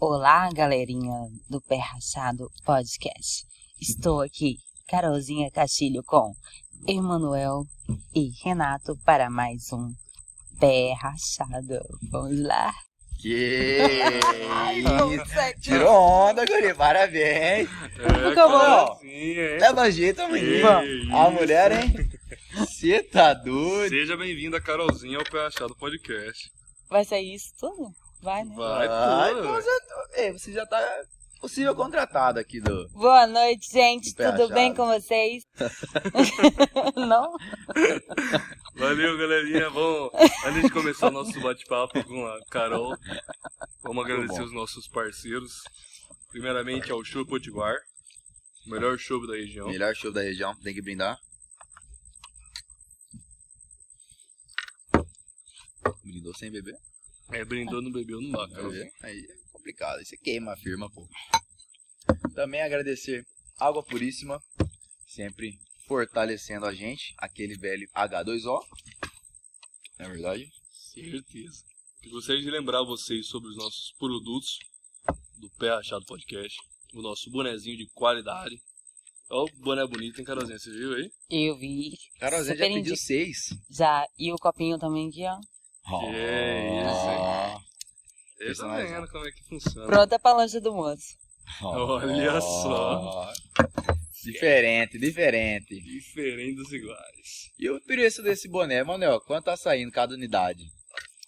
Olá, galerinha do Pé Rachado Podcast. Estou aqui, Carolzinha Castilho, com Emanuel e Renato para mais um Pé Rachado. Vamos lá? Que isso? Tirou onda, guri, parabéns. É, Ficou bom. Hein? Leva jeito, menino. A mulher, hein? Você tá doido. Seja bem-vinda, Carolzinha, ao Pé Achado Podcast. Vai sair isso tudo? Vai, né? Vai Ai, tudo, então velho. você, já tá possível contratado aqui do... Boa noite, gente. Tudo bem com vocês? Não? Valeu, galerinha. Vamos, antes de começar o nosso bate-papo com a Carol, vamos agradecer bom. os nossos parceiros. Primeiramente ao Show Potiguar, melhor show da região. Melhor show da região, tem que brindar. Brindou sem beber? É, brindou, não bebeu, não dá, Quer Carolzinha. ver? Aí é complicado, aí você queima a firma, pô. Também agradecer Água Puríssima, sempre fortalecendo a gente, aquele velho H2O. Não é verdade? Certeza. Eu gostaria de lembrar vocês sobre os nossos produtos do Pé Achado Podcast. O nosso bonezinho de qualidade. Olha o boné bonito, hein, Carolzinha? Você viu aí? Eu vi. Carolzinha já pediu indico. seis. Já. E o copinho também aqui, ó. É isso, Ah, Você tá Personalizado. vendo como é que funciona. Pronta pra lancha do moço. Olha só. Diferente, diferente. Diferente dos iguais. E o preço desse boné, Manuel? Quanto tá saindo cada unidade?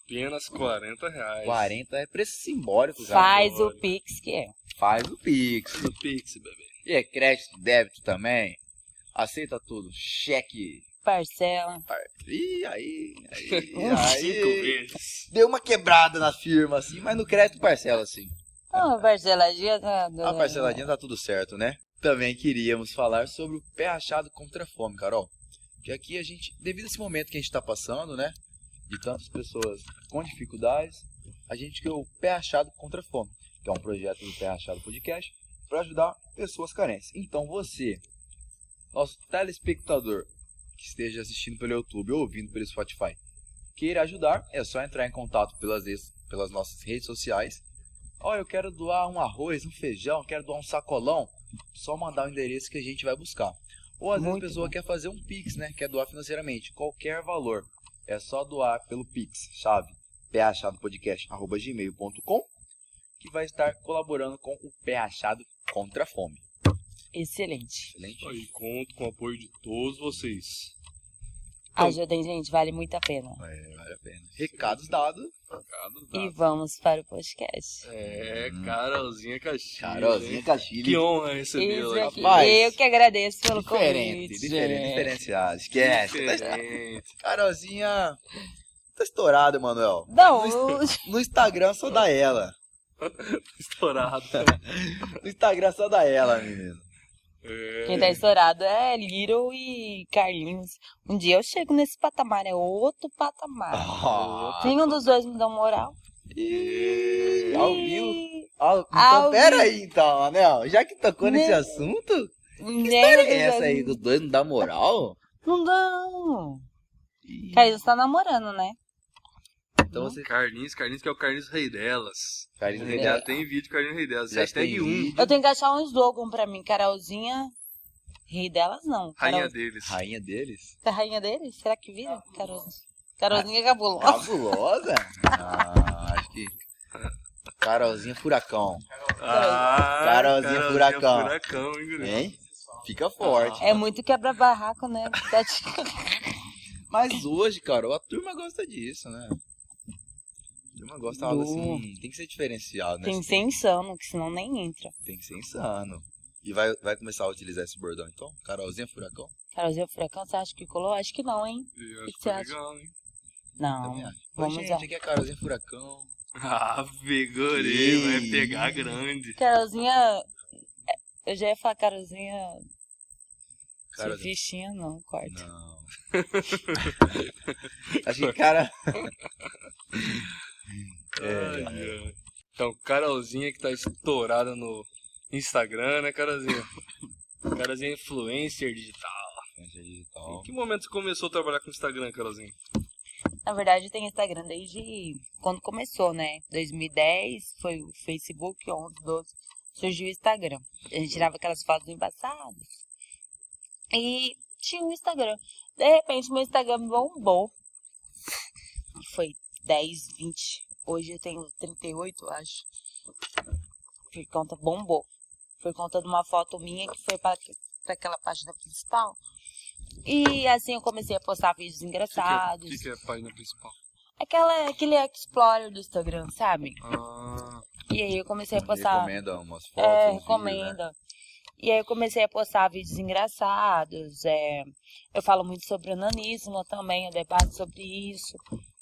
Apenas 40 reais. 40 é preço simbólico, cara. Faz o. Pix que é. Faz o Pix. Do Pix, bebê. E é crédito, débito também. Aceita tudo. Cheque. Parcela. par- Ih, aí. aí, Cinco aí. vezes. Deu uma quebrada na firma, assim, mas no crédito parcela, assim. Ah, parceladinha tá. A parceladinha tá tudo certo, né? Também queríamos falar sobre o pé rachado contra a fome, Carol. Que aqui a gente, devido a esse momento que a gente tá passando, né? De tantas pessoas com dificuldades, a gente criou o Pé Rachado contra a Fome, que é um projeto do Pé Rachado Podcast para ajudar pessoas carentes. Então você, nosso telespectador que esteja assistindo pelo YouTube ou ouvindo pelo Spotify, queira ajudar, é só entrar em contato pelas, pelas nossas redes sociais. Ó, eu quero doar um arroz, um feijão, quero doar um sacolão. Só mandar o endereço que a gente vai buscar. Ou às vezes Muito a pessoa bom. quer fazer um Pix, né? Quer doar financeiramente. Qualquer valor. É só doar pelo Pix, chave pachadopodcast.gmail.com que vai estar colaborando com o Pé Achado contra a Fome. Excelente. Excelente? Aí conto com o apoio de todos vocês. Ajudem, gente. Vale muito a pena. É, vale a pena. Recados dados. Recado E dado. vamos para o podcast. É, Carolzinha Castilho. Carolzinha? Castilho. Que honra recebê-la. Rapaz, Eu que agradeço pelo Diferente, convite. diferente, diferenciado. Esquece. Diferente. Carolzinha tá estourada, Manuel. Não, No, no Instagram só dá ela. Estourado. No Instagram só dá ela, menino. É. quem tá estourado é Little e Carlinhos. Um dia eu chego nesse patamar, é outro patamar. Ah, Nenhum dos dois me dá moral. e... Ao vivo. E- Ao- então, Ao pera vivo. aí, então, Anel. Já que tocou nesse Né? assunto, que Nem história é essa aí? Dos dois não dá moral? Não dão. Ih, Carlinhos tá namorando, né? Então você... Carlinhos, Carlinhos que é o Carlinhos Rei delas. Carlinhos É. Rei Já dela. tem vídeo de Carlinhos Rei delas. Já Hashtag tem 1. vídeo. Eu tenho que achar um slogan pra mim. Carolzinha. Rei delas, não. Rainha Carol... deles. Rainha deles? A rainha dele? Será que vira? Carolzinha. Carolzinha cabulosa. Cabulosa? Ah, acho que... Carolzinha Furacão. Ah, Carolzinha Furacão. Furacão, hein? Fica forte. É muito quebra-barraco, né? Tá Mas hoje, Carol, a turma gosta disso, né? De algo Do- assim, tem que ser diferenciado, né? Tem que ser insano, que senão nem entra. Tem que ser insano. E vai, vai começar a utilizar esse bordão, então? Carolzinha Furacão? Carolzinha Furacão, você acha que colou? Acho que não, hein? Eu que acho você que acha? legal, hein? Não. Oi, Vamos gente, aqui é Carolzinha Furacão. Ah, pegorei, vai pegar grande. Carolzinha. Eu já ia falar Carolzinha. Carolzinha. Fichinha, não, corta. Não. Acho que, cara... Ai. Então, Carolzinha que tá estourada no Instagram, né, Carolzinha? Carolzinha é influencer digital. Em Digital. que momento você começou a trabalhar com o Instagram, Carolzinha? Na verdade, eu tenho Instagram desde quando começou, né? 2010 foi o Facebook, 11, 12, surgiu o Instagram. A gente tirava aquelas fotos embaçadas. E tinha um Instagram. De repente, meu Instagram bombou. Foi 10, 20. Hoje eu tenho 38, acho. Por conta bombou. Por conta de uma foto minha que foi para aquela página principal. E assim eu comecei a postar vídeos engraçados. O que, que, é a página principal? Aquela, aquele Explorer do Instagram, sabe? Ah. E aí eu comecei a postar. Recomenda umas fotos. É, recomenda. né? E aí eu comecei a postar vídeos engraçados. É, eu falo muito sobre onanismo também, eu debato sobre isso.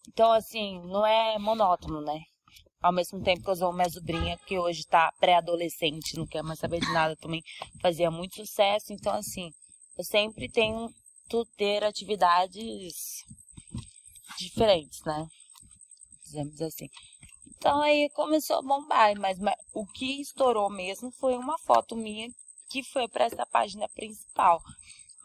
Então, assim, não é monótono, né? Ao mesmo tempo que eu sou minha sobrinha, que hoje tá pré-adolescente, não quer mais saber de nada também, fazia muito sucesso. Então, assim, eu sempre tenho ter atividades diferentes, né? Dizemos assim. Então aí começou a bombar, mas, mas o que estourou mesmo foi uma foto minha que foi para essa página principal.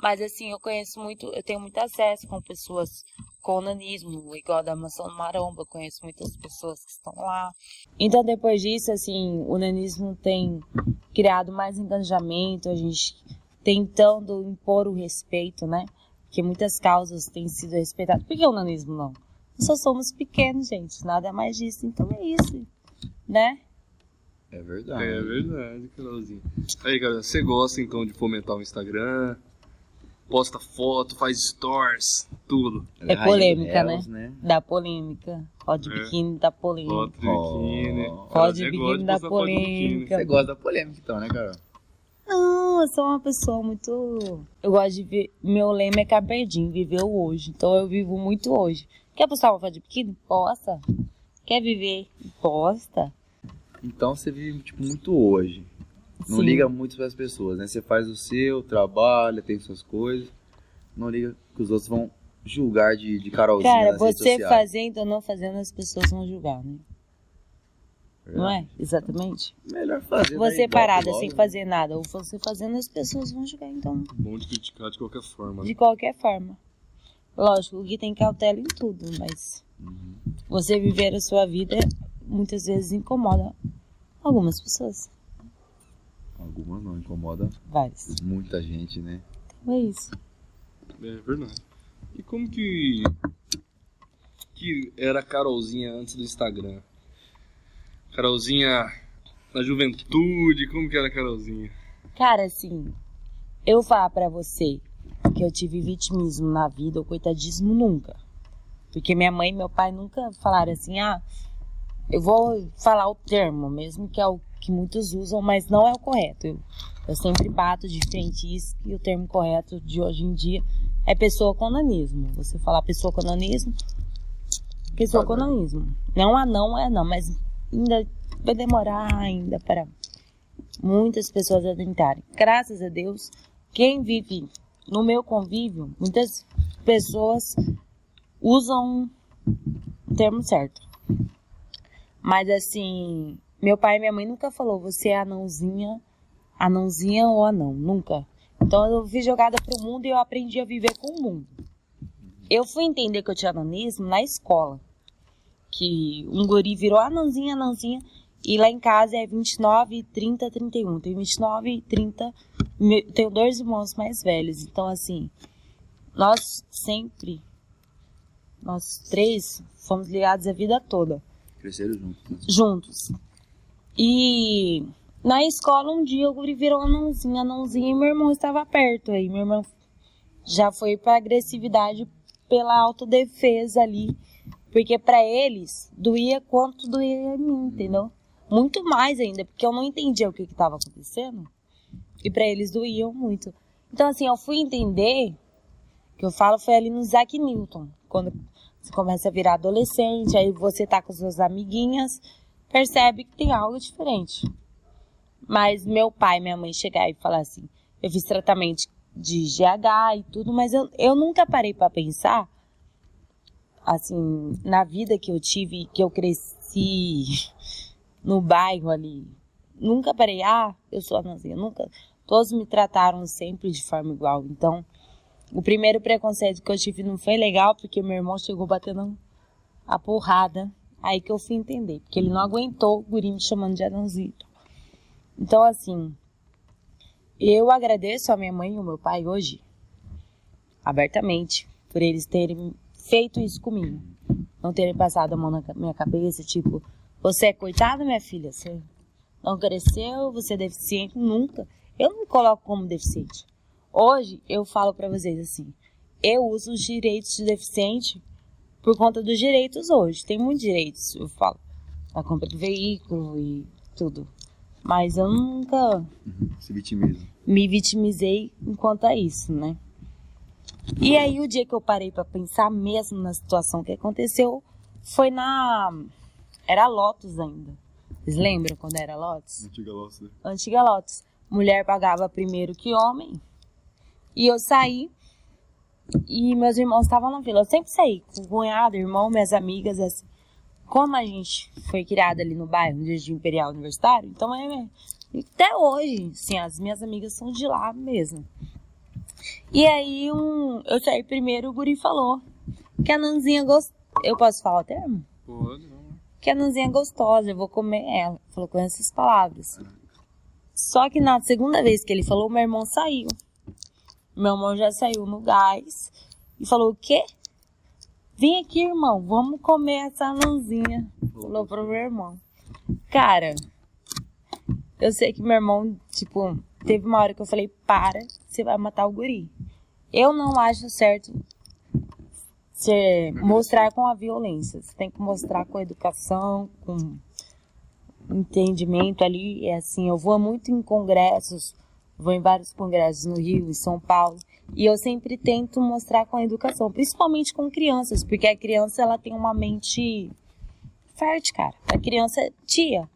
Mas assim, eu conheço muito, eu tenho muito acesso com pessoas com onanismo, igual da Mansão do Maromba, eu conheço muitas pessoas que estão lá. Então depois disso, assim, o onanismo tem criado mais engajamento, a gente tentando impor o respeito, né? Porque muitas causas têm sido respeitadas. Por que o onanismo não? Nós só somos pequenos, gente, nada mais disso. Então é isso, né? É verdade. É verdade, Carolzinha. Aí, cara, você gosta então de fomentar o Instagram? Posta foto, faz stories, tudo. É rainha polêmica, delas, né? Da polêmica. Foto de É. biquíni da polêmica. Foto de biquíni. Gosta biquíni da polêmica. Você gosta da polêmica então, né, Carol? Não, eu sou uma pessoa muito. Eu gosto de ver. Meu lema é Carpedim, viver o hoje. Então eu vivo muito hoje. Quer postar uma foto de biquíni? Posta. Quer viver? Posta. Então você vive, tipo, muito hoje. Não Sim. liga muito para as pessoas, né? Você faz o seu, trabalha, tem suas coisas. Não liga que os outros vão julgar de, de Carolzinha Cara, você fazendo ou não fazendo, as pessoas vão julgar, né? Não é? Exatamente. Melhor fazer. né? Você parada logo. sem fazer nada, ou você fazendo, as pessoas vão julgar. Então, Bom de criticar de qualquer forma. né? de qualquer forma. Lógico que tem cautela em tudo, mas Uhum. você viver a sua vida muitas vezes incomoda algumas pessoas. Algumas não, incomoda Várias. muita gente, né? Então é isso. É verdade. E como que. que era a Carolzinha antes do Instagram? Carolzinha na juventude, como que era a Carolzinha? Cara, assim, eu falar pra você que eu tive vitimismo na vida ou coitadismo nunca. Porque minha mãe e meu pai nunca falaram assim, ah, eu vou falar o termo, mesmo que é o que muitos usam, mas não é o correto. Eu, eu sempre bato de frente isso que o termo correto de hoje em dia é pessoa com nanismo. Você falar pessoa com nanismo, pessoa com Padrão. nanismo. Não anão é não, mas ainda vai demorar ainda para muitas pessoas adentrarem. Graças a Deus, quem vive no meu convívio, muitas pessoas usam o termo certo. Mas assim, meu pai e minha mãe nunca falou você é anãozinha, anãozinha ou anão, nunca. Então eu fui jogada pro mundo e eu aprendi a viver com o mundo. Eu fui entender que eu tinha ananismo na escola. Que um guri virou anãozinha, anãozinha, e lá em casa é 29, 30, 31. Tenho 29 e 30. me- Tenho dois irmãos mais velhos. Então, assim, nós sempre, nós três, fomos ligados a vida toda Cresceram juntos. né? juntos. E na escola um dia guri virou anãozinho, anãozinho e meu irmão estava perto. Aí meu irmão já foi pra agressividade pela autodefesa ali. Porque pra eles doía quanto doía em mim, entendeu? Muito mais ainda, porque eu não entendia o que estava acontecendo. E pra eles doíam muito. Então assim, eu fui entender, que eu falo foi ali no Isaac Newton, quando você começa a virar adolescente, aí você tá com suas amiguinhas, percebe que tem algo diferente. Mas meu pai e minha mãe chegar e falar assim, eu fiz tratamento de GH e tudo, mas eu, eu nunca parei pra pensar, assim, na vida que eu tive, que eu cresci no bairro ali. Nunca parei, ah, eu sou anãzinha, nunca. Todos me trataram sempre de forma igual. Então, o primeiro preconceito que eu tive não foi legal, porque meu irmão chegou batendo a porrada. Aí que eu fui entender, porque ele não aguentou o guri me chamando de Adãozito. Então, assim, eu agradeço a minha mãe e o meu pai hoje, abertamente, por eles terem feito isso comigo. Não terem passado a mão na minha cabeça, tipo, você é coitada, minha filha, você não cresceu, você é deficiente, nunca. Eu não me coloco como deficiente. Hoje, eu falo para vocês assim, eu uso os direitos de deficiente por conta dos direitos hoje. Tem muitos direitos, eu falo, a compra do veículo e tudo. Mas eu nunca Uhum. Se vitimiza. me vitimizei enquanto a isso, né? E aí o dia que eu parei para pensar mesmo na situação que aconteceu foi na era Lotus ainda. Vocês lembram quando era Lotus? Antiga loça. Antiga Lotus. Mulher pagava primeiro que homem. E eu saí e meus irmãos estavam na vila. Eu sempre saí com o cunhado, irmão, minhas amigas, assim. Como a gente foi criada ali no bairro, no Jardim Imperial Universitário, então é. Até hoje, sim, as minhas amigas são de lá mesmo. E aí, um, eu saí primeiro, o guri falou que a Nanzinha gostou. Eu posso falar o termo? Pode. Que a Nanzinha é gostosa, eu vou comer ela. Falou com essas palavras. Só que na segunda vez que ele falou, meu irmão saiu. Meu irmão já saiu no gás e falou: O quê? Vem aqui, irmão, vamos comer essa anãzinha. Falou pro meu irmão. Cara, eu sei que meu irmão, tipo, teve uma hora que eu falei: Para, você vai matar o guri. Eu não acho certo você mostrar com a violência. Você tem que mostrar com a educação, com entendimento ali. É assim, eu vou muito em congressos, vou em vários congressos no Rio e São Paulo, e eu sempre tento mostrar com a educação, principalmente com crianças, porque a criança ela tem uma mente fértil, cara. A criança, tia,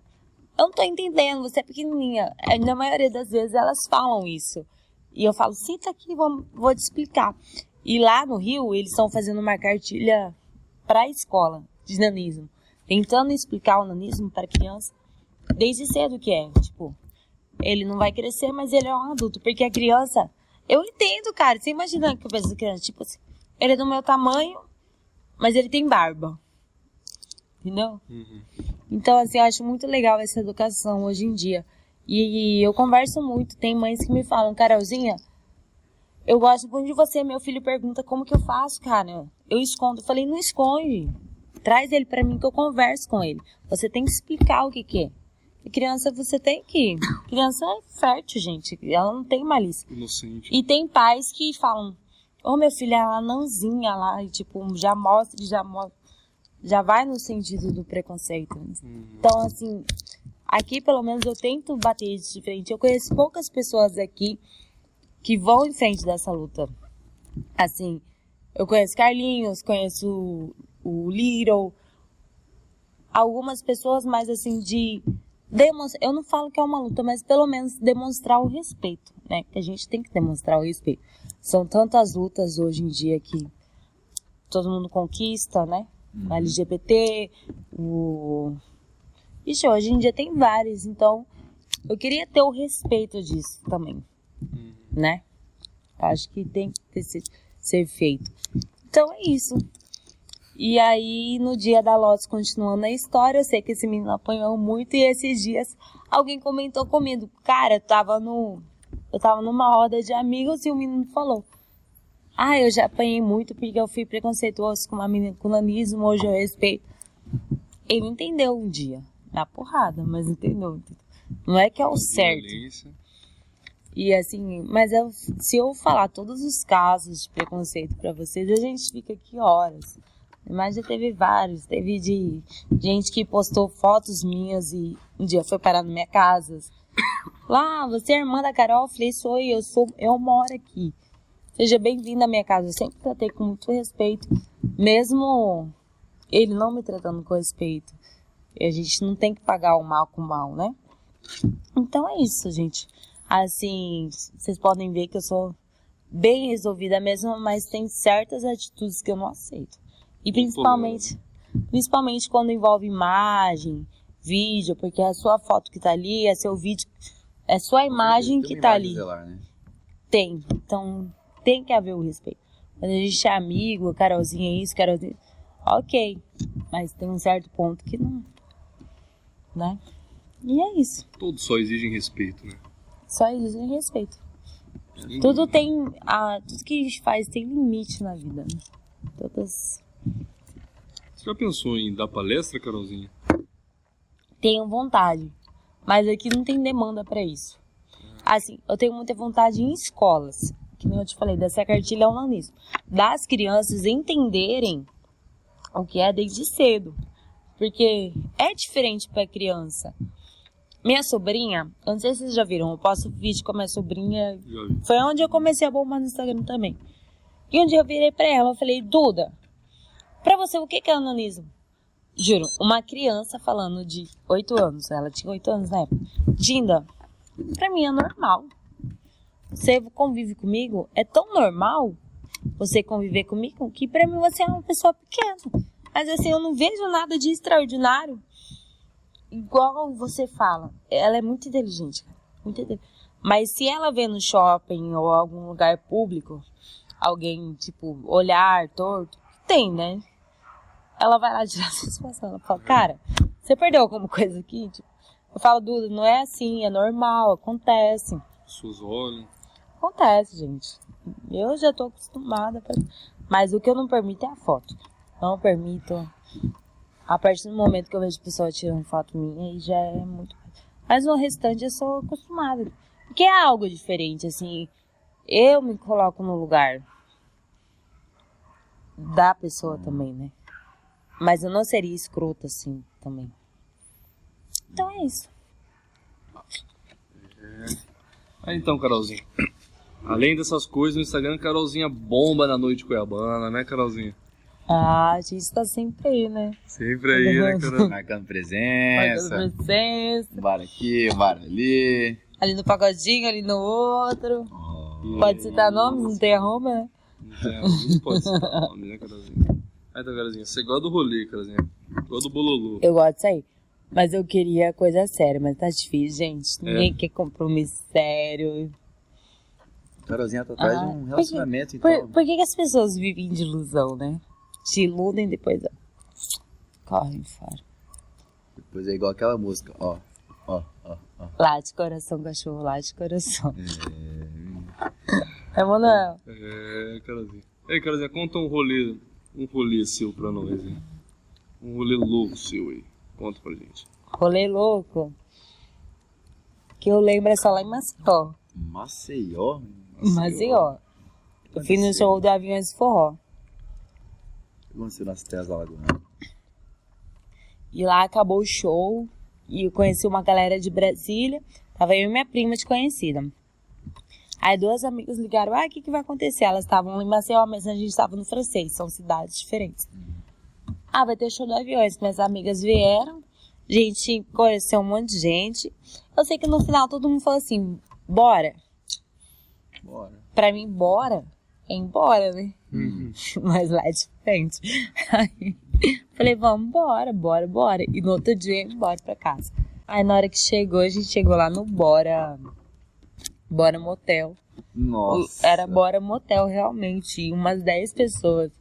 eu não tô entendendo, você é pequenininha. É, Na maioria das vezes elas falam isso. E eu falo, senta aqui, vamos, vou te explicar. E lá no Rio, eles estão fazendo uma cartilha para a escola de nanismo, tentando explicar o nanismo para criança desde cedo que é, tipo, ele não vai crescer, mas ele é um adulto, porque a criança, eu entendo, cara, você imagina que eu penso criança, tipo assim, ele é do meu tamanho, mas ele tem barba. Entendeu? Uhum. Então, assim, eu acho muito legal essa educação hoje em dia. E, eu converso muito, tem mães que me falam, Carolzinha, eu gosto muito de você. Meu filho pergunta como que eu faço, cara. Eu escondo. Eu falei, não esconde. Traz ele pra mim que eu converso com ele. Você tem que explicar o que que é. E criança, você tem que... Criança é fértil, gente. Ela não tem malícia. Inocente. E tem pais que falam, ô meu filho, ela nãozinha lá, e tipo, já mostra, já mostra, já vai no sentido do preconceito. Uhum. Então, assim, aqui pelo menos eu tento bater de frente. Eu conheço poucas pessoas aqui que vão em frente dessa luta. Assim, eu conheço Carlinhos, conheço o, o Little, algumas pessoas mais assim de demonstrar, eu não falo que é uma luta, mas pelo menos demonstrar o respeito, né? Que a gente tem que demonstrar o respeito. São tantas lutas hoje em dia que todo mundo conquista, né? O LGBT, o Ixi, hoje em dia tem vários, então eu queria ter o respeito disso também, Uhum. né? Acho que tem que ter, ser, ser feito. Então é isso. E aí, no dia da Lotus, continuando a história, eu sei que esse menino apanhou muito e esses dias alguém comentou comigo, cara, eu tava no. Eu tava numa roda de amigos e o menino falou. Ah, eu já apanhei muito porque eu fui preconceituoso com uma menina com nanismo, hoje eu respeito. Ele entendeu um dia, na porrada, mas entendeu. Não é que é o certo. E assim, mas eu, se eu falar todos os casos de preconceito pra vocês, a gente fica aqui horas. Mas já teve vários. Teve de gente que postou fotos minhas e um dia foi parar na minha casa. Lá, você é irmã da Carol? Eu falei, sou eu, sou, eu moro aqui. Seja bem-vindo à minha casa. Eu sempre tratei com muito respeito, mesmo ele não me tratando com respeito. E a gente não tem que pagar o mal com o mal, né? Então é isso, gente. Assim, vocês podem ver que eu sou bem resolvida mesmo, mas tem certas atitudes que eu não aceito. E principalmente, principalmente quando envolve imagem, vídeo, porque é a sua foto que tá ali, é seu vídeo, é sua imagem que tá imagem ali. né? Tem. Então, tem que haver o respeito. Quando a gente é amigo, Carolzinha é isso, Carolzinha. ok. Mas tem um certo ponto que não. Né? E é isso. Todos só exigem respeito, né? Só exigem respeito. Tudo tem. A, tudo que a gente faz tem limite na vida. Né? Todas. Já pensou em dar palestra, Carolzinha? Tenho vontade. Mas aqui não tem demanda pra isso. Assim, eu tenho muita vontade em escolas. Que nem eu te falei, dessa cartilha nisso. Das crianças entenderem o que é desde cedo. Porque é diferente pra criança. Minha sobrinha, eu não sei se vocês já viram, eu posto vídeo com a minha sobrinha. Foi onde eu comecei a bombar no Instagram também. E um dia eu virei pra ela, eu falei, Duda, pra você o que que é onanismo? Juro, uma criança falando de 8 anos, ela tinha 8 anos na época. Dinda, pra mim é normal. Você convive comigo, é tão normal você conviver comigo que pra mim você é uma pessoa pequena. Mas assim, eu não vejo nada de extraordinário. Igual você fala, ela é muito inteligente, cara. Muito inteligente. Mas se ela vê no shopping ou algum lugar público, alguém, tipo, olhar torto, tem, né? Ela vai lá tirar a satisfação. Ela fala, cara, você perdeu alguma coisa aqui? Tipo, eu falo, Duda, não é assim, é normal, acontece. Olhos. Acontece, gente. Eu já tô acostumada. Pra... Mas o que eu não permito é a foto. Não permito. A partir do momento que eu vejo pessoa tirando foto minha, aí já é muito. Mas no restante eu sou acostumada. Porque é algo diferente, assim. Eu me coloco no lugar da pessoa também, né? Mas eu não seria escrota assim também. Então é isso. Ah, então, Carolzinha. Além dessas coisas, no Instagram, Carolzinha bomba na noite cuiabana, né, Carolzinha? Ah, a gente tá sempre aí, né? Sempre aí, né, Carolzinha? Marcando presença. Marcando presença. Um bar aqui, um bar ali. Ali no pagodinho, ali no outro. Oh. Pode citar nomes, não tem arroba, né? É, não pode citar nome, né, Carolzinha? Ah, então, Carolzinha, você gosta do rolê, Carolzinha. Gosta do bololô. Eu gosto disso aí. Mas eu queria coisa séria, mas tá difícil, gente. Ninguém quer compromisso sério. Carolzinha tá atrás Ah, de um por relacionamento, Por, então. por que, que as pessoas vivem de ilusão, né? Se iludem e depois ó, correm fora. Depois é igual aquela música, ó. Ó, ó, ó. Lá de coração, cachorro, lá de coração. É, Manuel. É, Carolzinha. Ei, Carolzinha, conta um rolê, um rolê seu pra nós, hein? Um rolê louco seu aí. Conta pra gente. Rolê louco. Que eu lembro é só lá em Maceió. Maceió? Maceió. Eu fui no show do Aviões de Forró. Aconteceu nas terras da Lagoa? E lá acabou o show. E eu conheci uma galera de Brasília. Tava eu e minha prima desconhecida. Aí duas amigas ligaram, ah, o que, que vai acontecer? Elas estavam em Maceió, mas a gente estava no francês, são cidades diferentes. Ah, vai ter show do aviões. Minhas amigas vieram, a gente conheceu um monte de gente. Eu sei que no final todo mundo falou assim, bora. Bora. Pra mim, bora é embora, né? Mas lá é diferente. Aí, falei, vamos embora, bora, bora. E no outro dia, embora pra casa. Aí na hora que chegou, a gente chegou lá no Bora. Bora Motel. Nossa. Era Bora Motel, realmente. E umas 10 pessoas.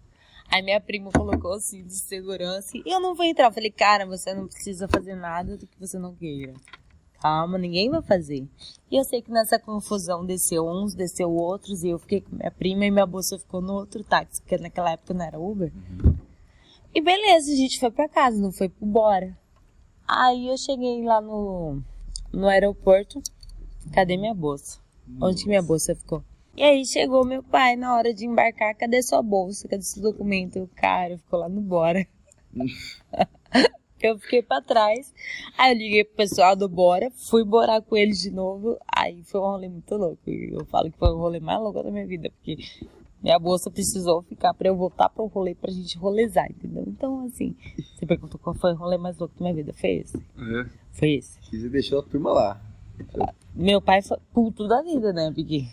Aí minha prima colocou assim de segurança e eu não vou entrar. Eu falei, cara, você não precisa fazer nada do que você não queira. Calma, ninguém vai fazer. E eu sei que nessa confusão desceu uns, desceu outros, e eu fiquei com minha prima e minha bolsa ficou no outro táxi, porque naquela época não era Uber. E beleza, a gente foi pra casa, não foi pro Bora. Aí eu cheguei lá no, no aeroporto. Cadê minha bolsa? Onde que minha bolsa ficou? E aí chegou meu pai na hora de embarcar. Cadê sua bolsa? Cadê seu documento? O cara ficou lá no Bora. eu fiquei pra trás. Aí eu liguei pro pessoal do Bora, fui borar com eles de novo. Aí foi um rolê muito louco. Eu falo que foi o rolê mais louco da minha vida, porque minha bolsa precisou ficar pra eu voltar pro rolê pra gente rolezar, entendeu? Então, assim, você perguntou qual foi o rolê mais louco da minha vida. Foi esse. É. Foi esse. E você deixou a turma lá. Meu pai foi puto da vida, né? Porque.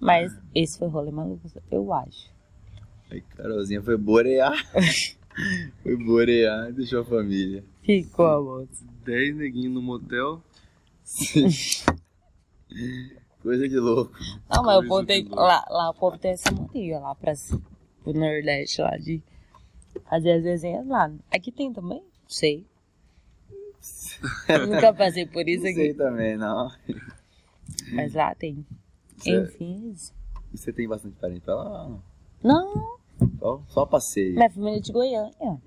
Mas esse foi o rolê mais louco, eu acho. Aí Carolzinha foi borear. foi borear e deixou a família. Ficou a bolsa. 10 neguinhos no motel. Coisa de louco. Não, mas Coisa de louco. Lá, lá o povo tem essa mania lá pra, pro Nordeste lá de Fazer as resenhas lá. Aqui tem também? Sei. Nunca passei por isso Não sei aqui. também, não. Mas lá tem. Você- Enfim. E você tem bastante parente pra lá? não? Não, Só, só passeio minha família é de Goiânia.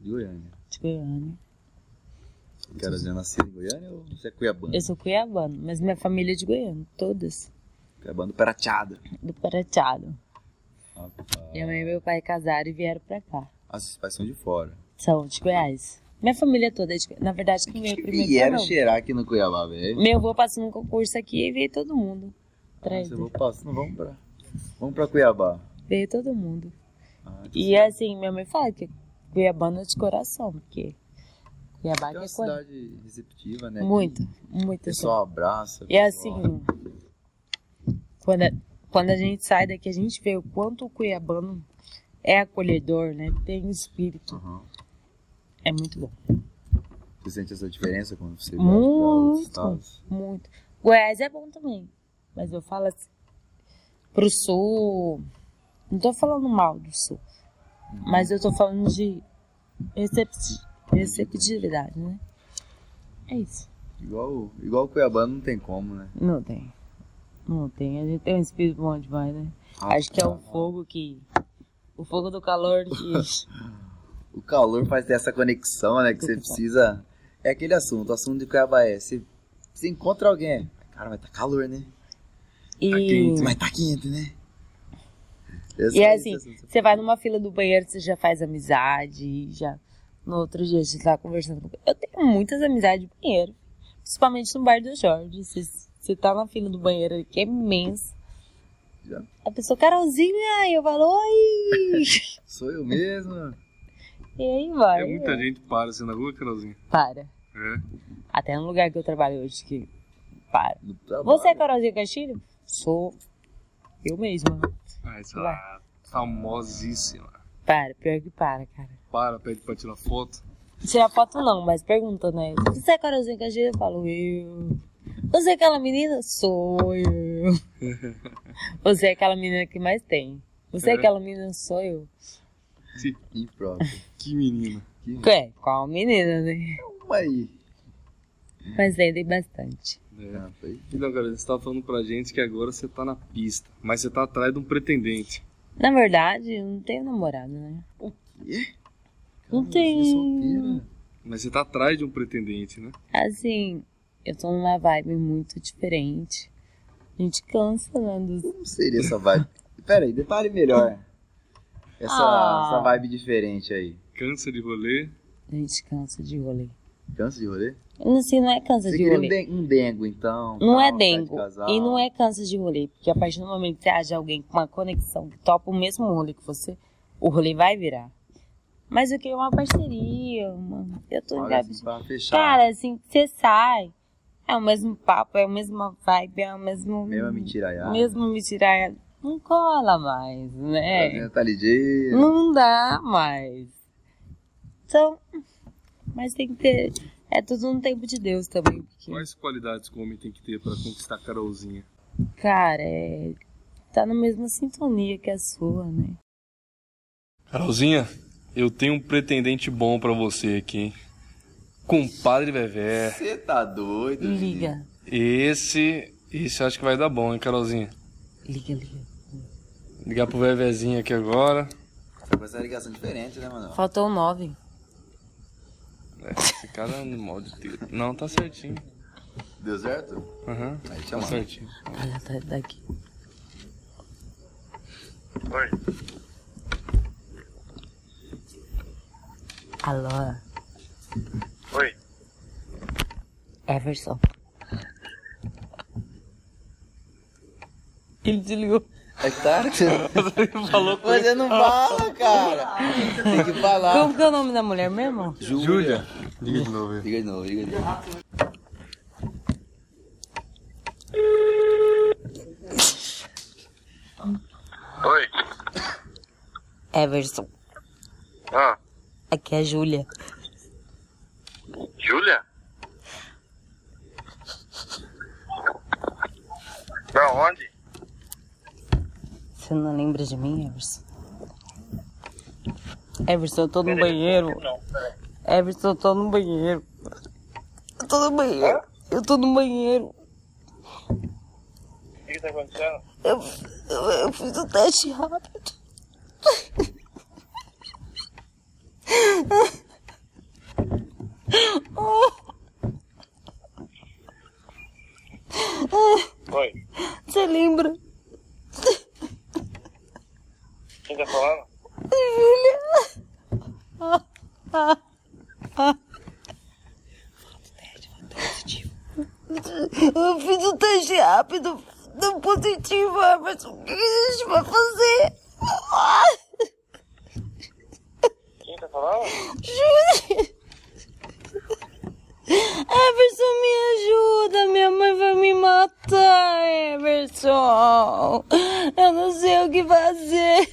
de Goiânia. De Goiânia. Quero dizer, nascido em Goiânia ou você é cuiabano? Eu sou cuiabano, mas minha família é de Goiânia. Todas. Cuiabano. Do Parateado. Rapaz. Minha mãe e meu pai casaram e vieram pra cá. Ah, seus pais são de fora. São de Goiás. Minha família toda é. Na verdade, quem veio primeiro Vieram meu. cheirar aqui no Cuiabá, velho. Meu avô passou um concurso aqui e veio todo mundo. Nossa, eu vou passar. Não, vamos pra... Vamos pra Cuiabá. Veio todo mundo. Ah, E assim, minha mãe fala que Cuiabana é de coração, porque Cuiabá é que uma é coisa. cidade receptiva, né? Muito, O muito. assim. pessoal abraça. E assim, quando a, quando a gente sai daqui, a gente vê o quanto o cuiabano é acolhedor, né? Tem espírito. Uhum. É muito bom. Você sente essa diferença quando você pra outros Muito, estados? muito. Goiás é bom também. Mas eu falo assim, pro sul. Não tô falando mal do sul. Mas eu tô falando de recepti- receptividade, né? É isso. Igual, igual o Cuiabano não tem como, né? Não tem. Não tem. A gente tem um espírito bom demais, né? Acho que é o fogo que. O fogo do calor que. O calor faz dessa conexão, né? Que você precisa. É aquele assunto. O assunto de Cuiabá é. Você, você encontra alguém. Cara, vai tá calor, né? E, Quente, mas tá quente, né? Esse e é esse assim, você vai numa fila do banheiro, você já faz amizade, já. No outro dia você tá conversando com. Eu tenho muitas amizades de banheiro. Principalmente no bar do Jorge. Você, você tá na fila do banheiro que é imenso. Já. A pessoa, Carolzinha, eu falo, oi! Sou eu mesmo. E aí vai. É muita gente para assim na rua, Carolzinha. Para. É. Até no lugar que eu trabalho hoje que. Para. Você é Carolzinha Castilho? Sou. Eu mesma. Ah, essa famosíssima. Para, pior que para, cara. Para, pede pra tirar foto. Tirar foto não, mas pergunta, né? Você é Carolzinha Castilho? Eu falo, eu. Você é aquela menina? Sou eu. Você é aquela menina que mais tem. Você é É. aquela menina? Sou eu. Impróprio. Que menina. Que É, qual menina, né? Vamos aí. Mas bastante. É. Foi. Então, cara, você tava falando pra gente que agora você tá na pista, mas você tá atrás de um pretendente. Na verdade, eu não tenho namorado, né? Quê? Não tem. solteira. Mas você tá atrás de um pretendente, né? Assim, eu tô numa vibe muito diferente. A gente cansa, né? Dos... Como seria essa vibe? Pera aí, detalhe melhor. Essa, Ah. essa vibe diferente aí. Cansa de rolê. A gente cansa de rolê. Cansa de rolê? Assim, não é cansa Você de queria um, rolê. den um dengo, então. Não tal, é de dengo. E não é cansa de rolê. Porque a partir do momento que haja alguém com uma conexão que topa o mesmo rolê que você, o rolê vai virar. Mas o que é uma parceria, uma... Eu tô Olha assim, pra fechar. Cara, assim, você sai. É o mesmo papo, é a mesma vibe, é o mesmo. Mesma mentiraiada. Mesmo mentiraiada. Não cola mais, né? Tá ligeiro. Não dá mais. Então. Mas tem que ter. É tudo no tempo de Deus também. Porque, Quais qualidades que o homem tem que ter pra conquistar a Carolzinha? cara, é. Tá na mesma sintonia que a sua, né? Carolzinha, eu tenho um pretendente bom pra você aqui, hein? Compadre Vevé. Você tá doido? Liga. Esse. Esse eu acho que vai dar bom, hein, Carolzinha? Liga, liga. Ligar pro Vevezinho aqui agora. Fazer uma ligação diferente, né, mano? Faltou um nove. É, esse cara é no molde dele. Não, tá certinho. Deu certo? Aham, Aí tá certinho. Olha, tá daqui. Oi, Alô, oi. Everson. Ele desligou. É claro que você Falou com Você não fala, cara. Tem que falar. Como que é o nome da mulher mesmo? Júlia. Liga de novo aí. Liga de novo, liga de novo. Oi. Everson. Ah, Aqui é a. Júlia? Pra onde? Você não lembra de mim, Everson? Everson, eu tô no banheiro. Everson, eu tô no banheiro. Eu tô no banheiro. Eu tô no banheiro. O que, tá acontecendo? Eu, eu, eu fiz o teste rápido. Oi, Você lembra? quem tá falando? Júlia? Eu fiz o teste rápido. Deu positivo, Everson. O que a gente vai fazer? Quem tá falando? Júlia! Everson, me ajuda. Minha mãe vai me matar, Everson. Eu não sei o que fazer.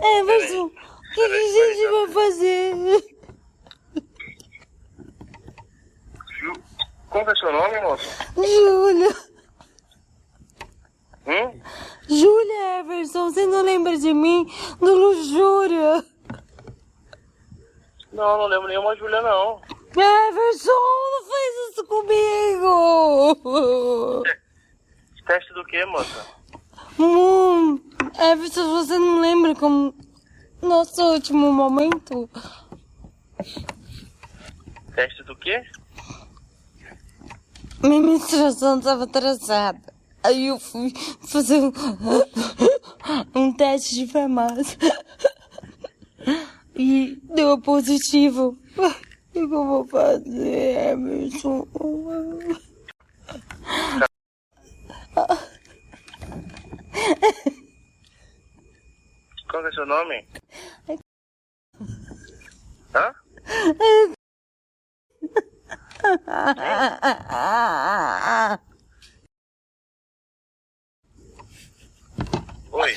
Everson, o que, que a gente vai fazer? Ju... Qual que é seu nome, moço? Júlia. Hum? Júlia Everson, você não lembra de mim? Do Luxúria. Não, não lembro nenhuma Júlia, não. Everson, não faz isso comigo. Teste do que, moça? Hum, Everson, você não lembra como nosso último momento? Teste do quê? Minha menstruação estava atrasada. Aí eu fui fazer um, um teste de farmácia. E deu positivo. O que eu vou fazer, Emerson? Qual é seu nome? Hã? Oi.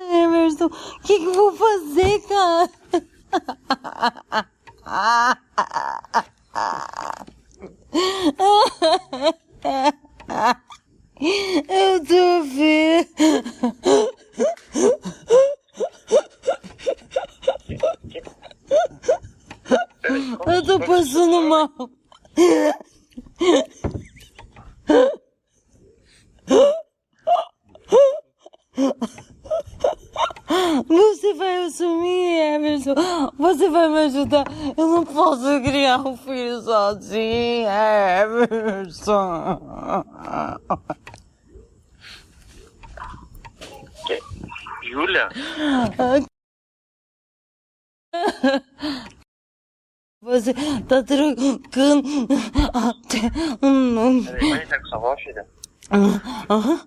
Emerson, o que, que vou fazer, cara? Eu tô vendo. Eu tô passando mal. Você vai assumir, Emerson. Você vai me ajudar. Eu não posso criar um filho sozinho, Emerson. Que- Júlia? Você tá trocando até um nome. Peraí, vai entrar com sua voz, filha? Aham.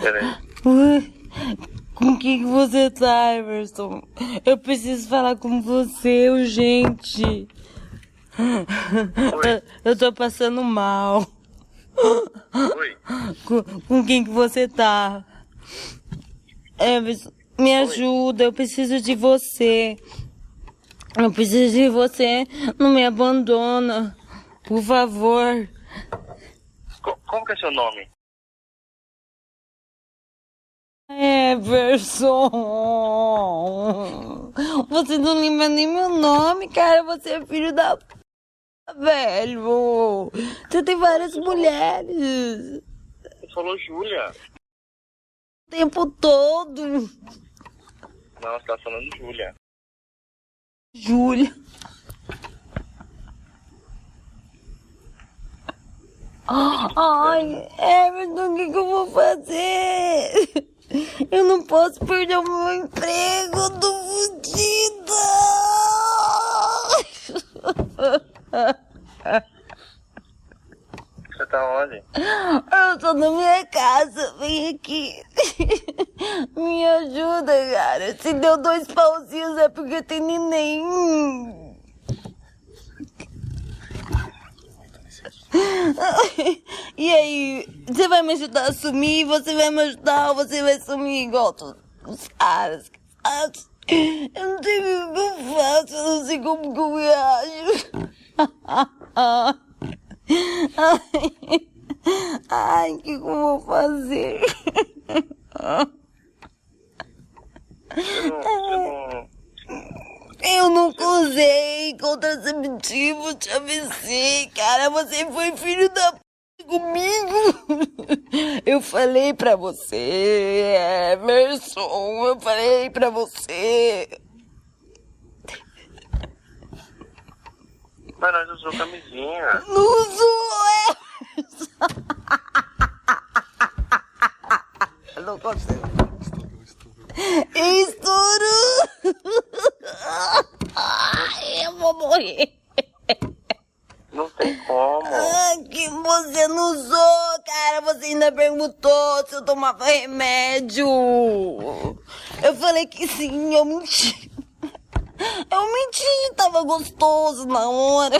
Peraí. Ué, Com quem que você tá, Emerson? Eu preciso falar com você, urgente. Eu, eu tô passando mal. Oi. Com, com quem que você tá? Emerson, me ajuda, eu preciso de você. Eu preciso de você, não me abandona. Por favor. Co- Como que é seu nome? Everson! Você não lembra nem meu nome, cara. Você é filho da p... velho. Você tem várias mulheres. Você falou Júlia. O tempo todo. Não, você tá falando Júlia. Júlia. Ai, Everton, o que, que eu vou fazer? Eu não posso perder o meu emprego, tô fodida. Você tá onde? Eu tô na minha casa, vem aqui. Me ajuda, cara. Se deu dois pauzinhos é porque tem neném. E aí, você vai me ajudar a sumir? Você vai me ajudar ou você vai sumir igual todos os caras? Eu não sei o que eu faço, eu não sei como que eu reajo. Ai, o que eu vou fazer? Você não, Eu nunca usei contraceptivo, te avisei, cara. Você foi filho da p comigo. Eu falei pra você, Emerson. Eu falei pra você. mas nós usamos camisinha. Não usou, Emerson. Eu não consigo. Estourou. Ai, eu vou morrer. Não tem como. Ah, que você não usou, cara. Você ainda perguntou se eu tomava remédio. Eu falei que sim, eu menti. Eu menti, tava gostoso na hora.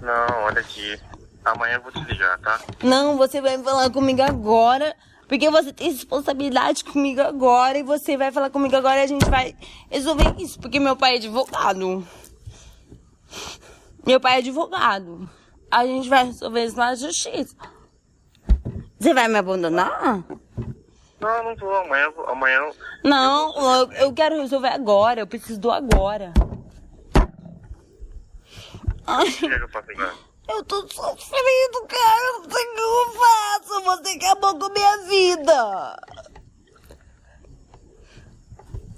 Não, olha aqui. Amanhã eu vou te ligar, tá? Não, você vai falar comigo agora. Porque você tem responsabilidade comigo agora. E você vai falar comigo agora e a gente vai resolver isso. Porque meu pai é advogado. Meu pai é advogado. A gente vai resolver isso na justiça. Você vai me abandonar? Não, não vou. Amanhã, eu amanhã eu- Não, eu, eu quero resolver agora. Eu preciso do agora. Ai, chega pra pegar. Eu tô sofrendo, cara. Não sei o que eu faço. Você acabou com minha vida.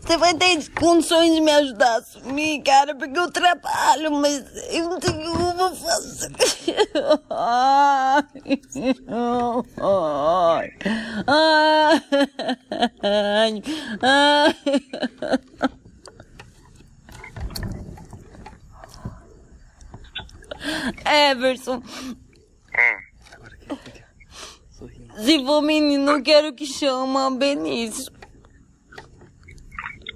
Você vai ter condições de me ajudar a assumir, cara, porque eu trabalho, mas eu não tenho vou fazer. Ai, ai, ai, ai. Everson, se for menino, quero que chama Benício.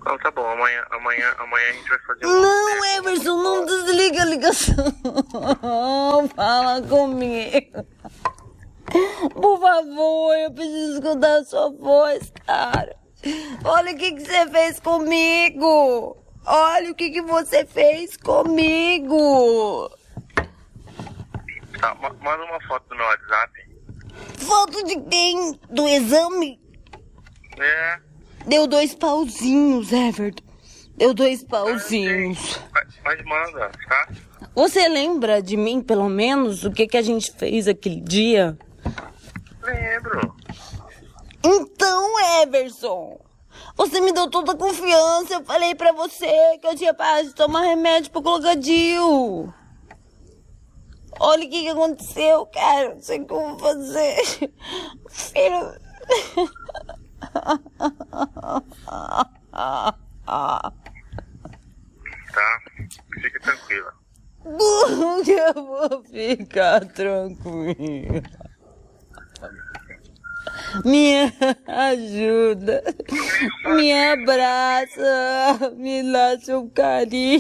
Então tá bom, amanhã, amanhã, amanhã a gente vai fazer um. Não, Everson, não desliga a ligação. Fala comigo. Por favor, eu preciso escutar a sua voz, cara. Olha o que, que você fez comigo. Olha o que, que você fez comigo. Tá, ma- manda uma foto no meu WhatsApp. Foto de quem? Do exame? É, Deu dois pauzinhos, Everton. Deu dois pauzinhos. mas, mas manda, tá? Você lembra de mim, pelo menos, o que, que a gente fez aquele dia? Lembro. Então, Everson, você me deu toda a confiança. Eu falei pra você que eu tinha parado de tomar remédio pro Clocadil. Olha o que, que aconteceu, cara. Não sei o que eu vou fazer. Filho. Tá? Fique tranquila. Como eu vou ficar tranquila? Me ajuda, me abraça, me dá seu carinho.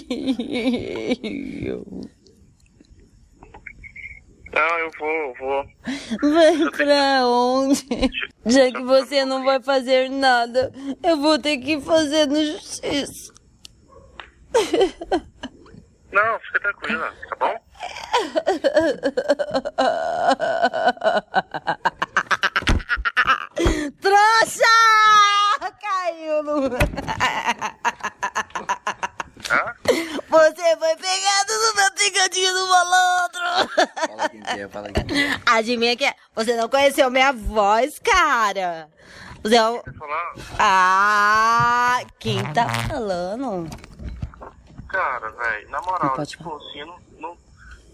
Não, eu vou, eu vou. Vai pra onde? Já que você não vai fazer nada, eu vou ter que fazer no justiça. Não, fica tranquila, tá bom? Trouxa! Caiu no... Hã? Você foi pegado no picadinho do malandro. Quem quer, fala quem quer. Adivinha que é? Você não conheceu minha voz, cara. Você é o... Falar, Ah, quem tá falando? cara, velho, na moral, Não tipo assim, eu não, não,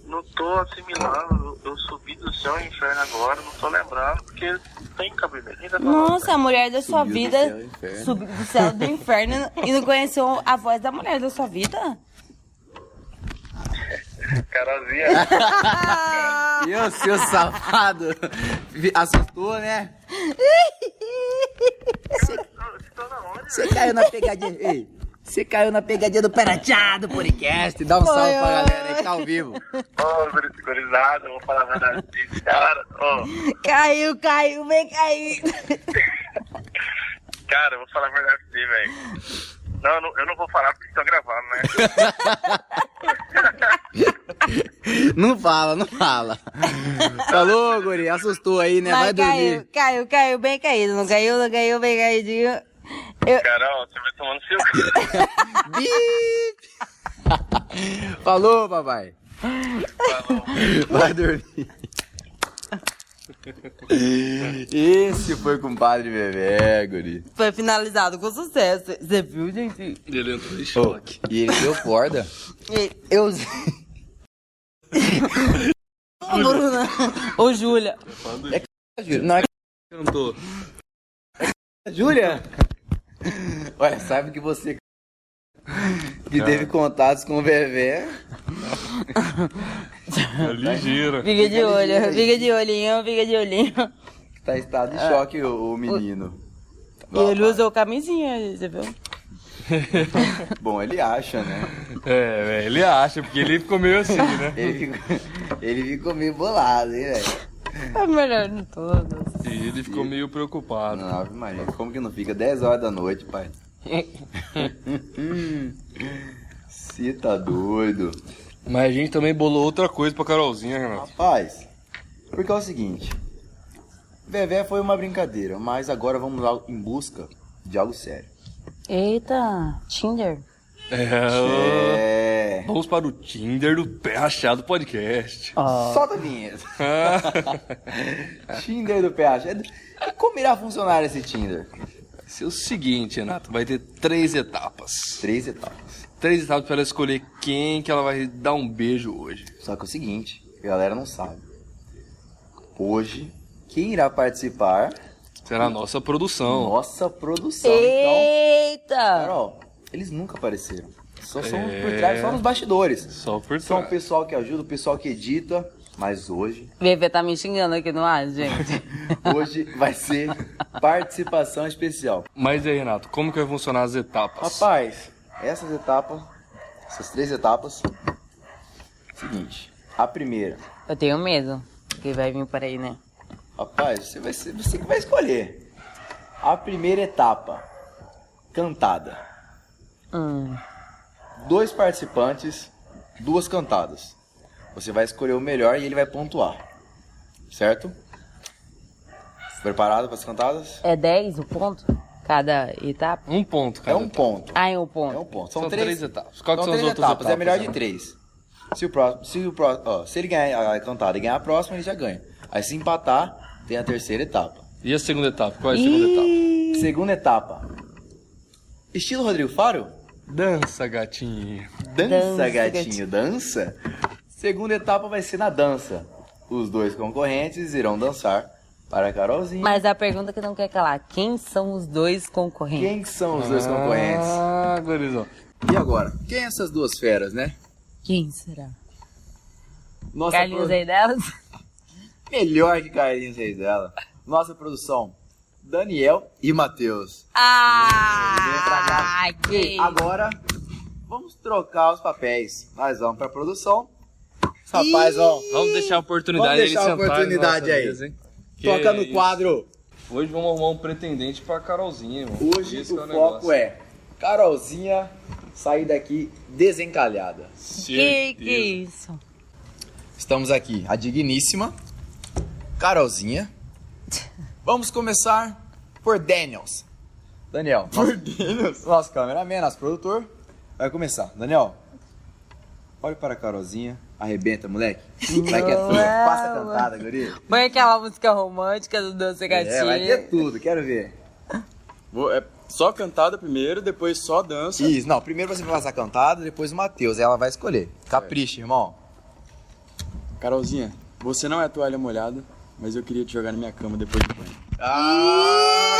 não tô assimilando. Eu, eu subi do céu ao inferno agora, não tô lembrando, porque não tem cabimento. Quem tá Nossa, a mulher da sua Subiu vida subiu do céu do inferno e não conheceu a voz da mulher da sua vida? Carolzinha, E o seu safado assustou, né? você caiu na pegadinha. Ei, você caiu na pegadinha do Perateado Podcast. Dá um salve pra galera aí que tá ao vivo. Ô, guri- gurizada, eu vou falar a verdade pra vocês, cara. Ô, Caiu, caiu, vem cair. cara, eu vou falar a verdade pra você, velho. Não, eu não, eu não vou falar porque estão gravando, né? Não fala, não fala. Falou, guri, assustou aí, né? Vai Mas caiu, dormir. caiu, caiu bem caído. Não caiu, não caiu bem caidinho. Eu, Carol, você vai tomando seu. Bip! Falou, papai. Vai dormir. Esse foi com o padre Bebê, guri. foi finalizado com sucesso. Você viu, gente? Ele entrou em choque. e ele deu corda. E- Eu. Ô, Bruna. Ô, Júlia. Não é Cantou. Júlia? Olha, sabe que você que teve contatos com o Bebê. É ligeira. Fica de olho, fica de olhinho, fica de olhinho. Tá em estado de choque o, o menino. E ele usou camisinha, você viu? Bom, ele acha, né? É, velho, ele acha, porque ele ficou meio assim, né? Ele ficou, ele ficou meio bolado, hein, velho? É melhor de todos. E ele ficou meio preocupado. Não, Maria, como que não fica 10 horas da noite, pai? Você tá doido. Mas a gente também bolou outra coisa pra Carolzinha, Renato. Rapaz, porque é o seguinte. Vevé foi uma brincadeira, mas agora vamos lá em busca de algo sério. Eita, Tinder. É, É. vamos para o Tinder do Pé Rachado Podcast. Solta a vinheta. Tinder do PH. E como irá funcionar esse Tinder? Vai ser o seguinte, Renato, vai ter três etapas. Três etapas. Três etapas para ela escolher quem que ela vai dar um beijo hoje. Só que é o seguinte, a galera não sabe. Hoje, quem irá participar? Será a nossa produção. Nossa produção. Então, Eita! Carol, eles nunca apareceram. Só são É. por trás, só nos bastidores. Só por São o trás. pessoal que ajuda, o pessoal que edita. Mas hoje, Bebê tá me xingando aqui no ar, gente. hoje vai ser participação especial. Mas aí, Renato, como que vai funcionar as etapas? Rapaz, essas etapas, essas três etapas, seguinte, a primeira, Eu tenho medo que vai vir por aí, né? rapaz, você vai você que vai escolher. A primeira etapa, cantada. Hum. Dois participantes, duas cantadas. Você vai escolher o melhor e ele vai pontuar. Certo? Preparado para as cantadas? É 10 o ponto? Cada etapa? Um ponto, É cara. um ponto. Ah, é um É ponto. um ponto. São, três, etapas. Qual que São são as três outras etapas, etapas? é melhor de três. Se o próximo, se o próximo, ó, se ele ganhar a cantada e ganhar a próxima, ele já ganha. Aí se empatar, tem a terceira etapa. E a segunda etapa? Qual é a segunda etapa? Segunda etapa. Estilo Rodrigo Faro? Dança, gatinho. Dança, Dança, gatinho, dança. Segunda etapa vai ser na dança. Os dois concorrentes irão dançar para a Carolzinha. Mas a pergunta que não quer calar, quem são os dois concorrentes? Quem que são os dois concorrentes? Ah, gurizão. E agora? Quem é essas duas feras, né? Quem será? Nossa Carlinhos pro- aí delas? Melhor que Carlinhos dela. Nossa produção, Daniel e Matheus. Vem pra cá. Ah, que... Agora, vamos trocar os papéis. Nós vamos pra produção. Rapazes vão. Vamos deixar a oportunidade Vamos deixar a oportunidade aí. hein? Que Toca no isso. quadro. Hoje vamos arrumar um pretendente pra Carolzinha, irmão. Hoje Esse o é foco negócio. é Carolzinha sair daqui desencalhada. Que que é isso? Estamos aqui, a digníssima Carolzinha. Vamos começar por Daniels. Daniel. Por Daniels? Nosso cameraman, nosso produtor. Vai começar. Daniel, olhe para a Carolzinha. Arrebenta, moleque. Vai que é tua. Não, Passa a cantada, guri. Põe aquela música romântica do Doce Gatinho. É, vai ter tudo, quero ver. Vou- é só cantada primeiro, depois só dança. Isso, não, primeiro você vai passar a cantada, depois o Matheus. Ela vai escolher. Capricha, irmão. Carolzinha, você não é toalha molhada, mas eu queria te jogar na minha cama depois do banho. Ah,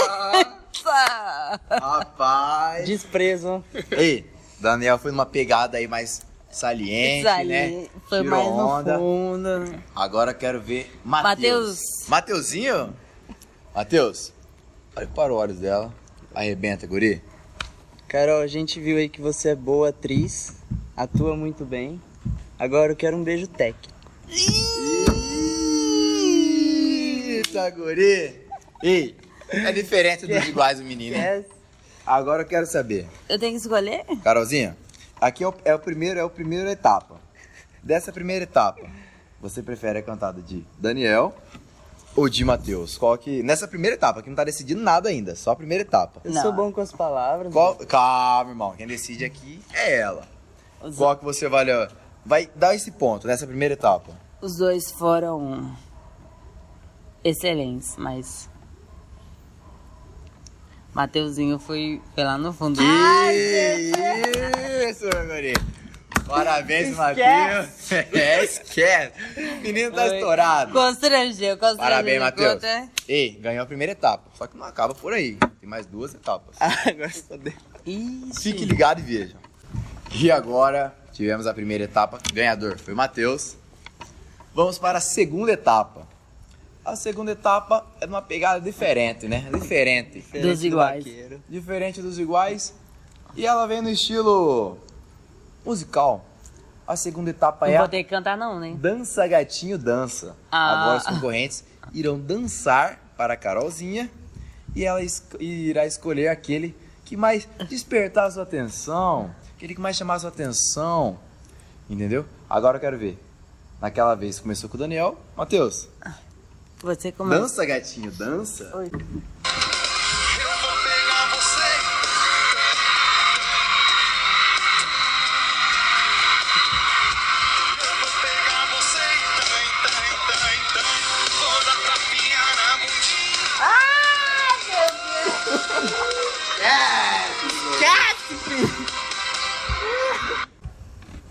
rapaz. Desprezo. Ei, Daniel foi numa pegada aí mais saliente, né? foi Tirou mais no onda. fundo. Agora quero ver Matheus. Mateus. Mateuzinho? Matheus, olha para os olhos dela. Arrebenta, guri. Carol, a gente viu aí que você é boa atriz, atua muito bem. Agora eu quero um beijo técnico. Eita, guri. Ei, é diferente dos iguais do menino. Agora eu quero saber. Eu tenho que escolher? Carolzinha, aqui é o, é o primeiro, é o primeiro etapa. Dessa primeira etapa, você prefere a cantada de Daniel ou de Matheus? Qual que. Nessa primeira etapa, que não tá decidindo nada ainda, só a primeira etapa. Eu Não. sou bom com as palavras. Qual... Calma, irmão. Quem decide aqui é ela. Os, Qual que você vai, vai dar esse ponto nessa primeira etapa? os dois foram excelentes, mas. Mateuzinho foi, foi lá no fundo. Que isso, meu guri. Parabéns, Matheus. É, esquece. O menino tá Foi. estourado. Constrangeu, constrangeu. Parabéns, Matheus. Ei, ganhou a primeira etapa. Só que não acaba por aí. Tem mais duas etapas. Agora fodeu. Ixi. Fique ligado e veja. E agora tivemos a primeira etapa. Ganhador foi o Matheus. Vamos para a segunda etapa. A segunda etapa é uma pegada diferente, né? Diferente. Dos iguais. vaqueiro. Diferente dos iguais. E ela vem no estilo musical. A segunda etapa é Não vou ter que cantar, não, né? Dança Gatinho Dança. Ah. Agora os concorrentes irão dançar para a Carolzinha e ela es- irá escolher aquele que mais despertar a sua atenção, aquele que mais chamar a sua atenção. Entendeu? Agora eu quero ver. Naquela vez começou com o Daniel. Matheus, Você começa. dança gatinho, dança. Oi.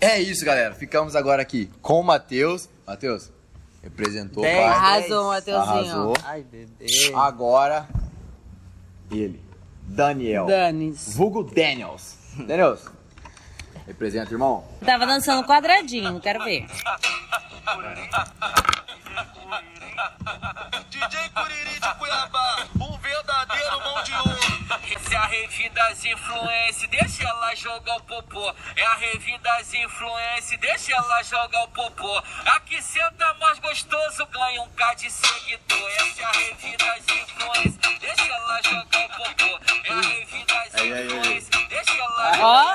É isso, galera. Ficamos agora aqui com o Matheus. Matheus, representou o Dez. pai. Arrasou, Mateuzinho. Arrasou. Ai, bebê. Agora, ele, Daniel. Danis. Vulgo Daniels. Daniels, representa, irmão. Tava dançando quadradinho, quero ver. DJ Curiri de Cuiabá. Verdadeiro mão de ouro. Esse é a revista das influências, deixa ela jogar o popô. É a revista das influências, deixa ela jogar o popô. Aqui senta mais gostoso, ganha um K de seguidor. Essa é a revista das influências, deixa ela jogar o popô. É a revista das influências, deixa ela Ó,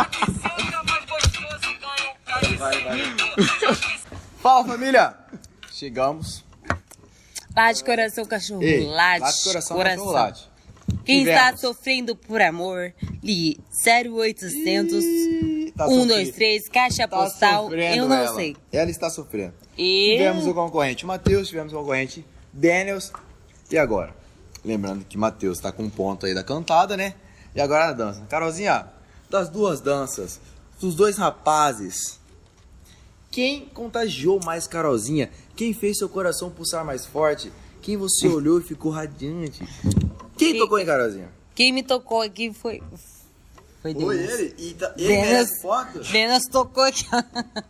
Aqui senta mais gostoso, ganha um K de seguidor. Fala, família. Chegamos. Late coração, cachorro. Ei, late, late coração, coração. cachorro late. Quem Tivemos. está sofrendo por amor, ligue 0800 Ih, tá 123, caixa Tá postal, eu não ela. sei. Ela está sofrendo. E Tivemos o concorrente Matheus, tivemos o concorrente Daniels. E agora? Lembrando que Matheus tá com um ponto aí da cantada, né? E agora na dança. Carolzinha, das duas danças, dos dois rapazes, quem contagiou mais Carolzinha? Quem fez seu coração pulsar mais forte? Quem você olhou e ficou radiante? Quem Quem- tocou em Carolzinha? quem me tocou aqui foi. Foi Deus. Foi ele? E tá, ele merece foto? Deus tocou aqui.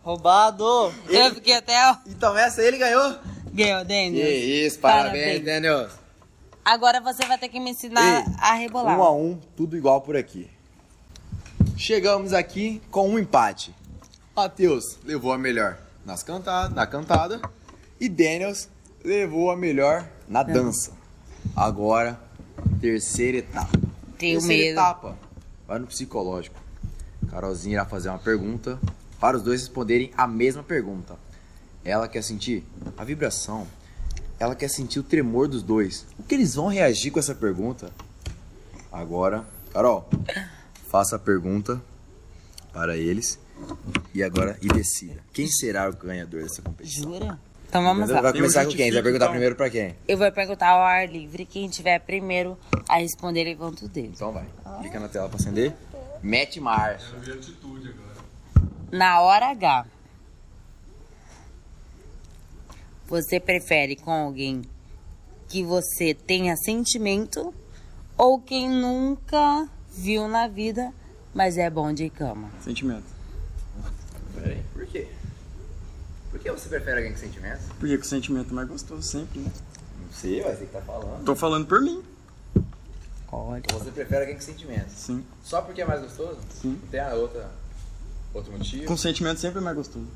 Roubado. Eu fiquei até. ó, Então essa ele ganhou? Ganhou, Que Denis. isso, parabéns, Parabéns. Daniel. Agora você vai ter que me ensinar Ei, a rebolar. Um a um, tudo igual por aqui. Chegamos aqui com um empate. Matheus levou a melhor nas cantada, na cantada e Daniels levou a melhor na dança. Agora, terceira etapa. Tenho terceira medo. etapa. Vai no psicológico. Carolzinha irá fazer uma pergunta para os dois responderem a mesma pergunta. Ela quer sentir a vibração. Ela quer sentir o tremor dos dois. O que eles vão reagir com essa pergunta? Agora, Carol, faça a pergunta para eles e agora e decida. Quem será o ganhador dessa competição? Jura? Então vamos Vai lá. começar com quem? Você vai perguntar então. primeiro para quem? Eu vou perguntar ao ar livre. Quem tiver primeiro a responder, levanta o dedo. Então vai. Clica na tela para acender. Mete marcha. Na hora H, você prefere com alguém que você tenha sentimento ou quem nunca viu na vida, mas é bom de cama? Sentimento. Peraí, por quê? Por que você prefere alguém com sentimentos? Porque com sentimento é mais gostoso sempre, né? Não sei, vai você que tá falando. Tô falando por mim. Olha. Então você prefere alguém com sentimentos. Sim. Só porque é mais gostoso? Sim. Não tem a outra, outro motivo? Com sentimento sempre é mais gostoso.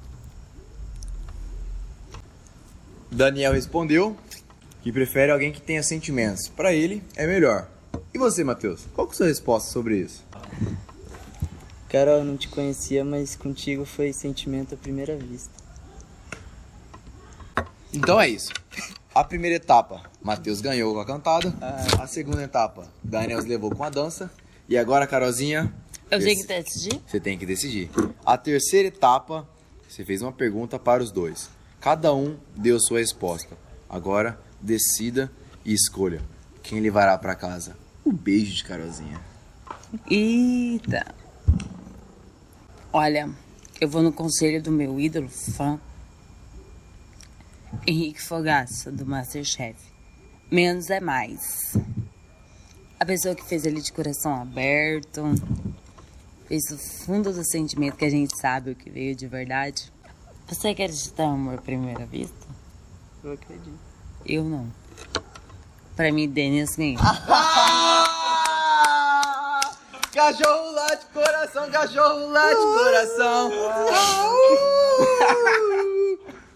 Daniel respondeu que prefere alguém que tenha sentimentos. Pra ele é melhor. E você, Matheus? Qual que é a sua resposta sobre isso? Carol, eu não te conhecia, mas contigo foi sentimento à primeira vista. Então é isso. A primeira etapa, Matheus ganhou com a cantada. A segunda etapa, Daniels levou com a dança. E agora, Carolzinha, Eu tenho que decidir? você tem que decidir. A terceira etapa, você fez uma pergunta para os dois. Cada um deu sua resposta. Agora, decida e escolha quem levará para casa. O beijo de Carolzinha. Eita. Olha, eu vou no conselho do meu ídolo fã, Henrique Fogaça, do Masterchef. Menos é mais. A pessoa que fez ele de coração aberto, fez o fundo do sentimento que a gente sabe o que veio de verdade. Você acredita em amor à primeira vista? Eu acredito. Eu não. Pra mim, Denis ganhou. Cachorro lá de coração, cachorro lá de coração.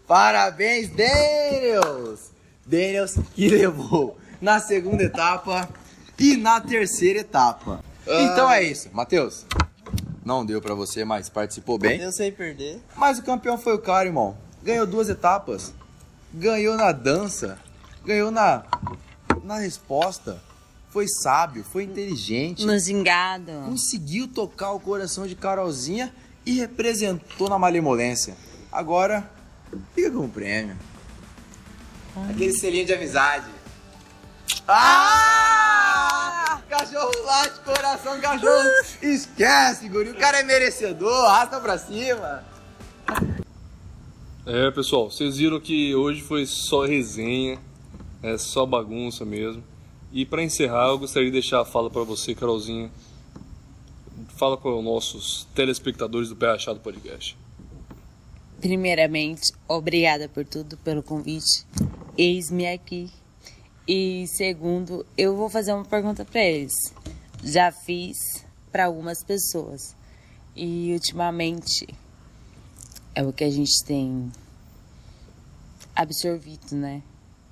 Parabéns, Daniels! Daniels que levou na segunda etapa e na terceira etapa. Então é isso, Matheus. Não deu pra você, mas participou bem. Eu sei perder. Mas o campeão foi o cara, irmão. Ganhou duas etapas. Ganhou na dança. Ganhou na, na resposta. Foi sábio, foi inteligente. No gingado. Conseguiu tocar o coração de Carolzinha e representou na malemolência. Agora, fica com o prêmio. Aquele selinho de amizade. Ah! Cachorro lá de coração, cachorro. Esquece, guri. O cara é merecedor. Arrasta pra cima. É, pessoal, vocês viram que hoje foi só resenha, é só bagunça mesmo. E pra encerrar, eu gostaria de deixar a fala pra você, Carolzinha. Fala com os nossos telespectadores do Pé Achado Podcast. Primeiramente, obrigada por tudo, pelo convite. Eis-me aqui. E segundo, eu vou fazer uma pergunta para eles. Já fiz para algumas pessoas. E ultimamente é o que a gente tem absorvido, né?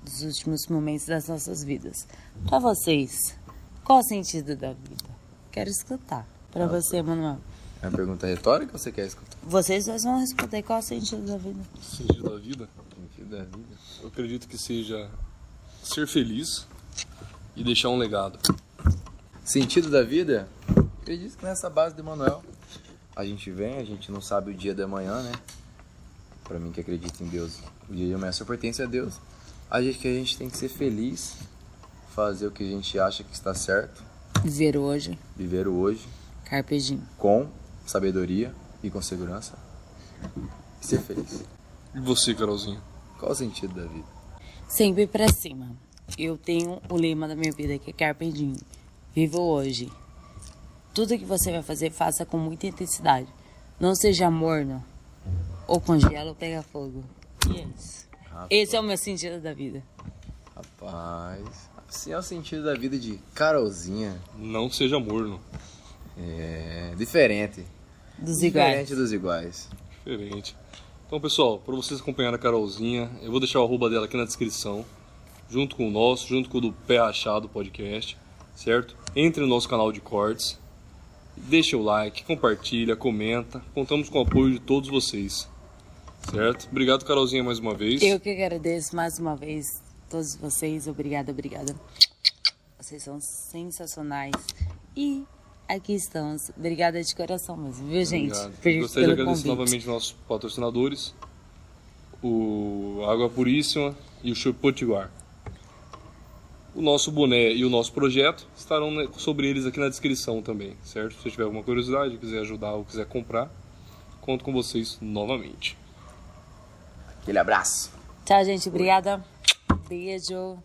Dos últimos momentos das nossas vidas. Para vocês, qual o sentido da vida? Quero escutar. Para você, Manuel. É uma pergunta retórica ou você quer escutar? Vocês dois vão responder qual o sentido da vida. Sentido da vida? Sentido da vida. Eu acredito que seja ser feliz e deixar um legado. Sentido da vida? Acredito que nessa base do Manuel. A gente vem, a gente não sabe o dia da manhã, né? Pra mim que acredito em Deus, o dia de amanhã só pertence a Deus. A gente que a gente tem que ser feliz, fazer o que a gente acha que está certo, Viver hoje, viver o hoje Carpe Diem. com sabedoria e com segurança. E ser feliz. E você, Carolzinha? Qual o sentido da vida? Sempre pra cima. Eu tenho o lema da minha vida que é Carpe Diem. Viva hoje. Tudo que você vai fazer, faça com muita intensidade. Não seja morno. Ou congela ou pega fogo. E é isso. Esse é o meu sentido da vida. Rapaz, assim é o sentido da vida de Carolzinha. Não seja morno. É diferente. Dos diferente iguais. dos iguais. Diferente. Então, pessoal, para vocês acompanharem a Carolzinha, eu vou deixar o arroba dela aqui na descrição, junto com o nosso, junto com o do Pé Achado Podcast, certo? Entre no nosso canal de cortes, deixa o like, compartilha, comenta. Contamos com o apoio de todos vocês, certo? Obrigado, Carolzinha, mais uma vez. Eu que agradeço mais uma vez todos vocês. Obrigada, obrigada. Vocês são sensacionais. E aqui estamos. Obrigada de coração mesmo, viu, gente? Obrigado. Gostaria de agradecer convite. novamente nossos patrocinadores, o Água Puríssima e o Show Potiguar. O nosso boné e o nosso projeto estarão né, sobre eles aqui na descrição também, certo? Se você tiver alguma curiosidade, quiser ajudar ou quiser comprar, conto com vocês novamente. Aquele abraço. Tchau, gente. Obrigada. Beijo.